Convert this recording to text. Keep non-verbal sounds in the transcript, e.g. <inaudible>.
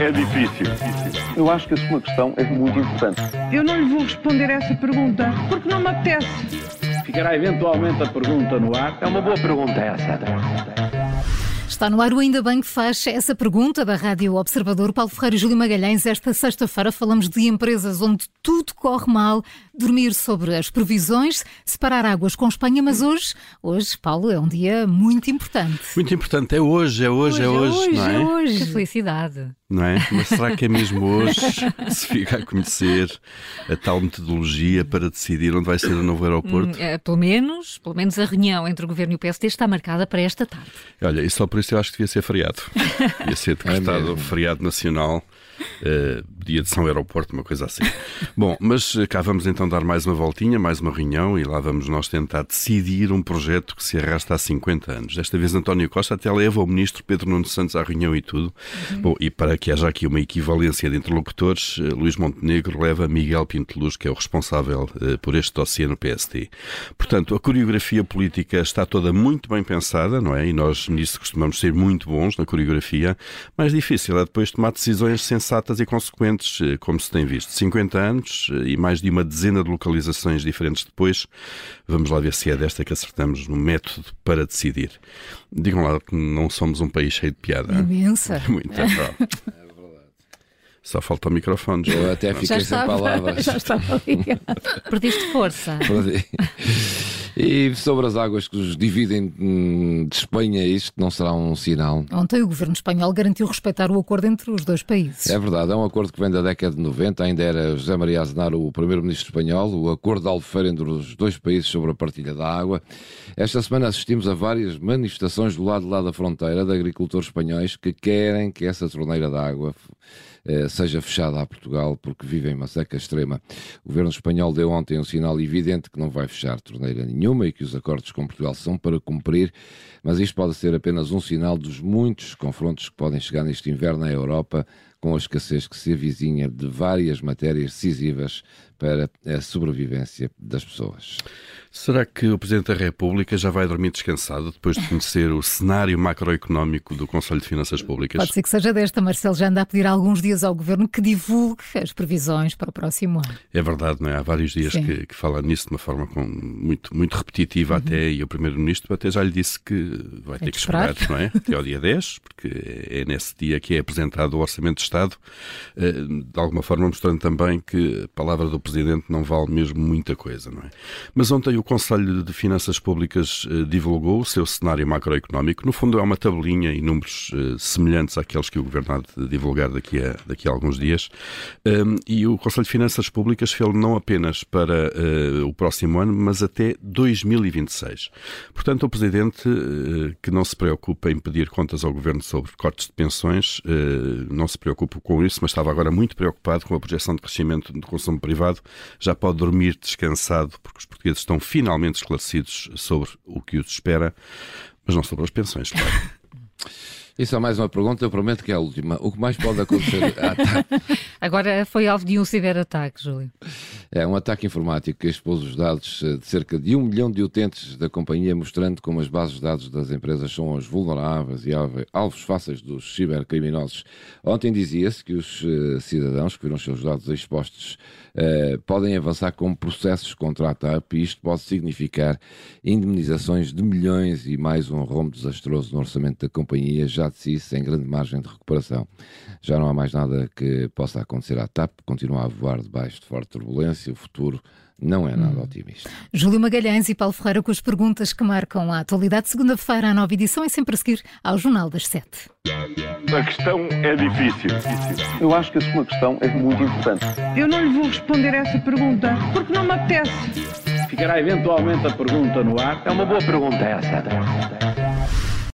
é difícil. Eu acho que a sua questão é muito importante. Eu não lhe vou responder essa pergunta porque não me apetece. Ficará eventualmente a pergunta no ar. É uma boa pergunta essa. Está no ar o Ainda Bem que faz essa pergunta da Rádio Observador. Paulo Ferreira e Júlio Magalhães. Esta sexta-feira falamos de empresas onde tudo corre mal, dormir sobre as previsões, separar águas com Espanha, mas hoje, hoje, Paulo, é um dia muito importante. Muito importante. É hoje, é hoje, é hoje, hoje, não é? é hoje. Que felicidade. Não é? Mas será que é mesmo hoje que se fica a conhecer a tal metodologia para decidir onde vai ser o novo aeroporto? Hum, é, pelo menos, pelo menos a reunião entre o Governo e o PSD está marcada para esta tarde. Olha, e só por isso eu acho que devia ser feriado. Devia ser <laughs> decretado feriado nacional, eh, dia de São Aeroporto, uma coisa assim. Bom, mas eh, cá vamos então dar mais uma voltinha, mais uma reunião e lá vamos nós tentar decidir um projeto que se arrasta há 50 anos. Desta vez António Costa até leva o ministro Pedro Nuno Santos à reunião e tudo. Bom, e para que haja aqui uma equivalência de interlocutores, eh, Luís Montenegro leva Miguel Pinteluz, que é o responsável eh, por este dossiê no PST. Portanto, a coreografia política está toda muito bem pensada, não é? E nós nisso costumamos ser muito bons na coreografia. Mais difícil é depois tomar decisões sensatas e consequentes, eh, como se tem visto. 50 anos e mais de uma dezena de localizações diferentes depois. Vamos lá ver se é desta que acertamos no método para decidir. Digam lá que não somos um país cheio de piada. Imensa. <laughs> Muito bom. Só falta o microfone. já. Eu até Já fiquei sem estava, palavras. <laughs> já estava ligado. Perdiste força. E sobre as águas que os dividem hum, de Espanha, isto não será um sinal? Ontem o governo espanhol garantiu respeitar o acordo entre os dois países. É verdade, é um acordo que vem da década de 90, ainda era José Maria Aznar o primeiro-ministro espanhol, o acordo de Albufeira entre os dois países sobre a partilha da água. Esta semana assistimos a várias manifestações do lado de lá da fronteira de agricultores espanhóis que querem que essa torneira de água eh, seja fechada a Portugal porque vivem uma seca extrema. O governo espanhol deu ontem um sinal evidente que não vai fechar torneira nenhuma e que os acordos com Portugal são para cumprir, mas isto pode ser apenas um sinal dos muitos confrontos que podem chegar neste inverno à Europa com a escassez que se avizinha de várias matérias decisivas para a sobrevivência das pessoas. Será que o Presidente da República já vai dormir descansado depois de conhecer o cenário macroeconómico do Conselho de Finanças Públicas? Pode ser que seja desta. Marcelo já anda a pedir alguns dias ao governo que divulgue as previsões para o próximo ano. É verdade, não é? Há vários dias que, que fala nisso de uma forma com- muito, muito repetitiva até, e o Primeiro-Ministro até já lhe disse que vai ter que esperar. não é? <laughs> Até ao dia 10, porque é nesse dia que é apresentado o Orçamento de Estado, eh, de alguma forma mostrando também que a palavra do Presidente não vale mesmo muita coisa, não é? Mas ontem o Conselho de Finanças Públicas eh, divulgou o seu cenário macroeconómico. No fundo é uma tabelinha e números eh, semelhantes àqueles que o Governo há de divulgar daqui a, daqui a alguns dias. Um, e o Conselho de Finanças Públicas fez não apenas para eh, o próximo ano, mas até 2026. Portanto, o Presidente, que não se preocupa em pedir contas ao Governo sobre cortes de pensões, não se preocupa com isso, mas estava agora muito preocupado com a projeção de crescimento do consumo privado. Já pode dormir descansado, porque os portugueses estão finalmente esclarecidos sobre o que os espera, mas não sobre as pensões, claro. <laughs> Isso é mais uma pergunta, eu prometo que é a última. O que mais pode acontecer? Ah, tá. <laughs> Agora foi alvo de um ciberataque, Júlio. É um ataque informático que expôs os dados eh, de cerca de um milhão de utentes da companhia, mostrando como as bases de dados das empresas são as vulneráveis e alvos fáceis dos cibercriminosos. Ontem dizia-se que os eh, cidadãos que viram os seus dados expostos eh, podem avançar com processos contra a TAP e isto pode significar indemnizações de milhões e mais um rombo desastroso no orçamento da companhia, já de si sem grande margem de recuperação. Já não há mais nada que possa acontecer à TAP, continua a voar debaixo de forte turbulência, o futuro não é nada otimista. Júlio Magalhães e Paulo Ferreira com as perguntas que marcam a atualidade. Segunda-feira, a nova edição é sempre a seguir ao Jornal das Sete. A questão é difícil. Eu acho que a sua questão é muito importante. Eu não lhe vou responder essa pergunta porque não me apetece. Ficará eventualmente a pergunta no ar. É uma boa pergunta essa.